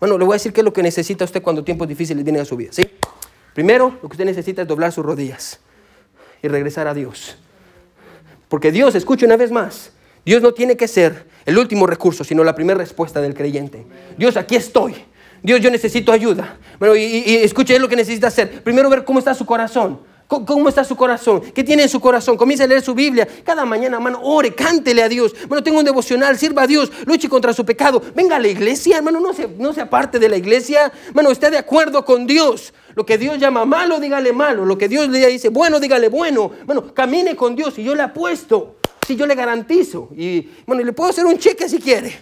Bueno, le voy a decir qué es lo que necesita usted cuando tiempos difíciles vienen a su vida. ¿sí? Primero, lo que usted necesita es doblar sus rodillas y regresar a Dios. Porque Dios, escuche una vez más, Dios no tiene que ser el último recurso, sino la primera respuesta del creyente. Dios, aquí estoy. Dios, yo necesito ayuda. Bueno, y, y escuche lo que necesita hacer. Primero ver cómo está su corazón. ¿Cómo está su corazón? ¿Qué tiene en su corazón? Comience a leer su Biblia. Cada mañana, hermano, ore, cántele a Dios. Bueno, tengo un devocional, sirva a Dios, luche contra su pecado. Venga a la iglesia, hermano, no se, no aparte de la iglesia. Hermano, esté de acuerdo con Dios. Lo que Dios llama malo, dígale malo. Lo que Dios le dice bueno, dígale bueno. Bueno, camine con Dios y yo le apuesto. Si yo le garantizo. Y bueno, le puedo hacer un cheque si quiere.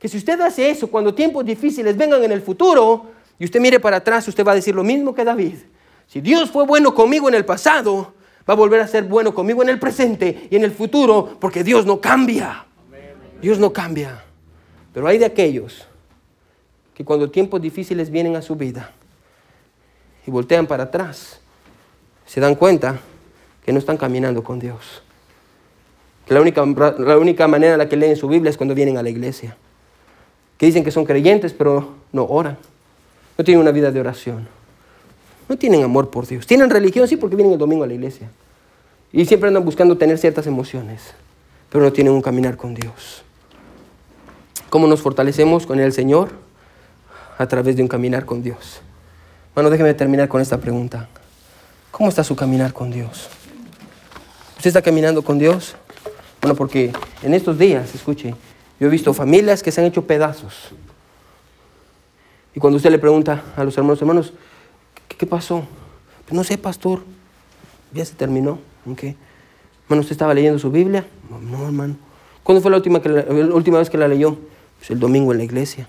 Que si usted hace eso, cuando tiempos difíciles vengan en el futuro, y usted mire para atrás, usted va a decir lo mismo que David. Si Dios fue bueno conmigo en el pasado, va a volver a ser bueno conmigo en el presente y en el futuro, porque Dios no cambia. Dios no cambia. Pero hay de aquellos que cuando tiempos difíciles vienen a su vida y voltean para atrás, se dan cuenta que no están caminando con Dios. Que la única, la única manera en la que leen su Biblia es cuando vienen a la iglesia. Que dicen que son creyentes, pero no oran. No tienen una vida de oración. No tienen amor por Dios. Tienen religión, sí, porque vienen el domingo a la iglesia. Y siempre andan buscando tener ciertas emociones. pero no tienen un caminar con Dios. ¿Cómo nos fortalecemos con el Señor? A través de un caminar con Dios. Bueno, déjeme terminar con esta pregunta. ¿Cómo está su caminar con Dios? ¿Usted está caminando con Dios? Bueno, porque en estos días, escuche, yo he visto familias que se han hecho pedazos. Y cuando usted le pregunta a los hermanos, hermanos, ¿qué, pasó? Pues no sé, pastor, ya se terminó. ¿Okay? Hermano, ¿usted estaba leyendo su Biblia? No, hermano. ¿Cuándo fue la última, que la, última vez que la leyó? Pues el domingo en la iglesia.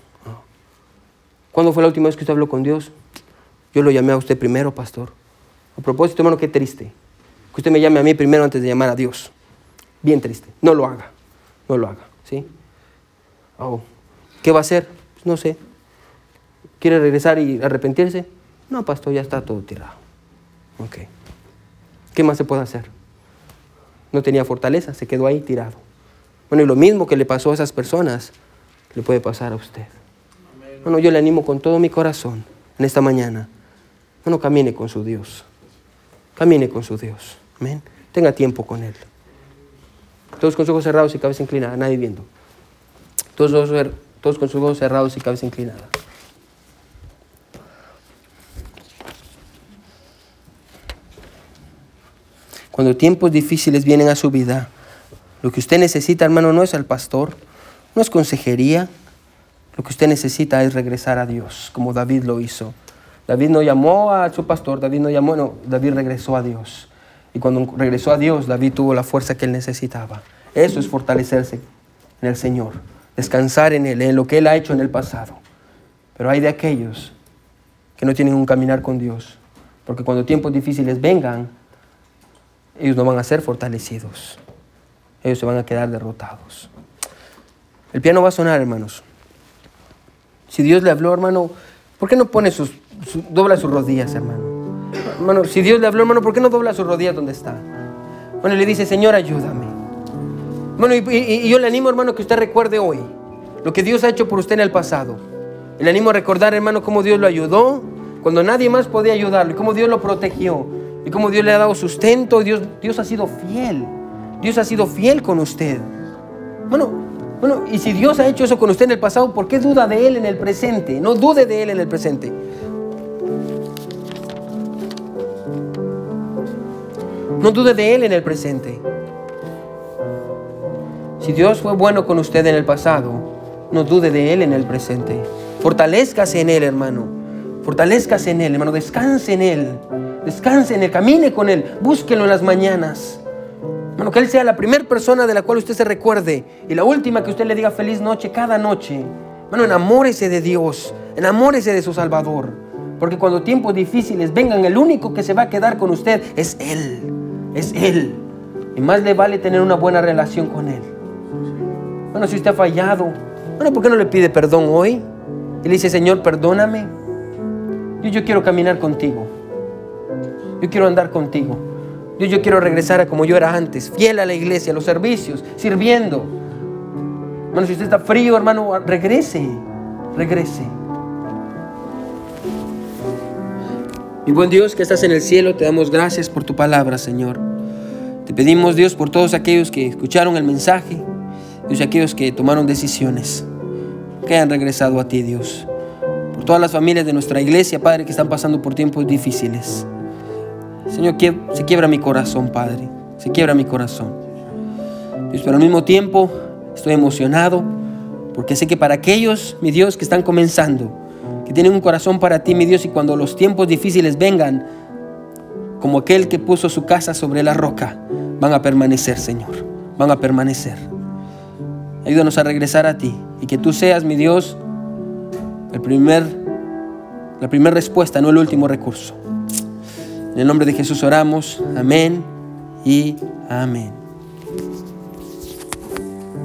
¿Cuándo fue la última vez que usted habló con Dios? Yo lo llamé a usted primero, pastor. A propósito, hermano, qué triste. Que usted me llame a mí primero antes de llamar a Dios. Bien triste. No lo haga. No lo haga. ¿Sí? Oh. ¿Qué va a hacer? Pues no sé. ¿Quiere regresar y arrepentirse? No, pastor, ya está todo tirado. Ok. ¿Qué más se puede hacer? No tenía fortaleza, se quedó ahí tirado. Bueno, y lo mismo que le pasó a esas personas, le puede pasar a usted. Bueno, yo le animo con todo mi corazón en esta mañana. Bueno, camine con su Dios. Camine con su Dios. Amén. Tenga tiempo con Él. Todos con sus ojos cerrados y cabeza inclinada, nadie viendo. Todos, todos con sus ojos cerrados y cabeza inclinada. Cuando tiempos difíciles vienen a su vida, lo que usted necesita, hermano, no es al pastor, no es consejería. Lo que usted necesita es regresar a Dios, como David lo hizo. David no llamó a su pastor, David no llamó, no, David regresó a Dios. Y cuando regresó a Dios, David tuvo la fuerza que él necesitaba. Eso es fortalecerse en el Señor, descansar en Él, en lo que Él ha hecho en el pasado. Pero hay de aquellos que no tienen un caminar con Dios, porque cuando tiempos difíciles vengan, ellos no van a ser fortalecidos. Ellos se van a quedar derrotados. El piano va a sonar, hermanos. Si Dios le habló, hermano, ¿por qué no pone sus, dobla sus rodillas, hermano? Hermano, si Dios le habló, hermano, ¿por qué no dobla sus rodillas donde está? Bueno, le dice, Señor, ayúdame. Bueno, y, y, yo le animo, hermano, que usted recuerde hoy lo que Dios ha hecho por usted en el pasado. Le animo a recordar, hermano, cómo Dios lo ayudó cuando nadie más podía ayudarlo y cómo Dios lo protegió y cómo Dios le ha dado sustento. Dios, Dios ha sido fiel. Dios ha sido fiel con usted. Bueno, bueno, y si Dios ha hecho eso con usted en el pasado, ¿por qué duda de Él en el presente? No dude de Él en el presente. No dude de Él en el presente. Si Dios fue bueno con usted en el pasado, no dude de Él en el presente. Fortalezcase en Él, hermano. Fortalezcase en Él, hermano. Descanse en Él. Descanse en Él. Camine con Él. Búsquelo en las mañanas. Hermano, que Él sea la primera persona de la cual usted se recuerde y la última que usted le diga feliz noche cada noche. Hermano, enamórese de Dios. Enamórese de su Salvador. Porque cuando tiempos difíciles vengan, el único que se va a quedar con usted es Él. Es Él. Y más le vale tener una buena relación con Él. Bueno, si usted ha fallado, bueno, ¿por qué no le pide perdón hoy? Y le dice, Señor, perdóname. Yo, yo quiero caminar contigo. Yo quiero andar contigo. Yo, yo quiero regresar a como yo era antes, fiel a la iglesia, a los servicios, sirviendo. Hermano, si usted está frío, hermano, regrese, regrese. Mi buen Dios que estás en el cielo, te damos gracias por tu palabra, Señor. Te pedimos, Dios, por todos aquellos que escucharon el mensaje, Dios, aquellos que tomaron decisiones, que hayan regresado a ti, Dios. Por todas las familias de nuestra iglesia, Padre, que están pasando por tiempos difíciles. Señor, se quiebra mi corazón, Padre. Se quiebra mi corazón. Pero al mismo tiempo estoy emocionado porque sé que para aquellos, mi Dios, que están comenzando, que tienen un corazón para ti, mi Dios, y cuando los tiempos difíciles vengan, como aquel que puso su casa sobre la roca, van a permanecer, Señor. Van a permanecer. Ayúdanos a regresar a ti y que tú seas, mi Dios, el primer, la primera respuesta, no el último recurso. En el nombre de Jesús oramos. Amén y amén.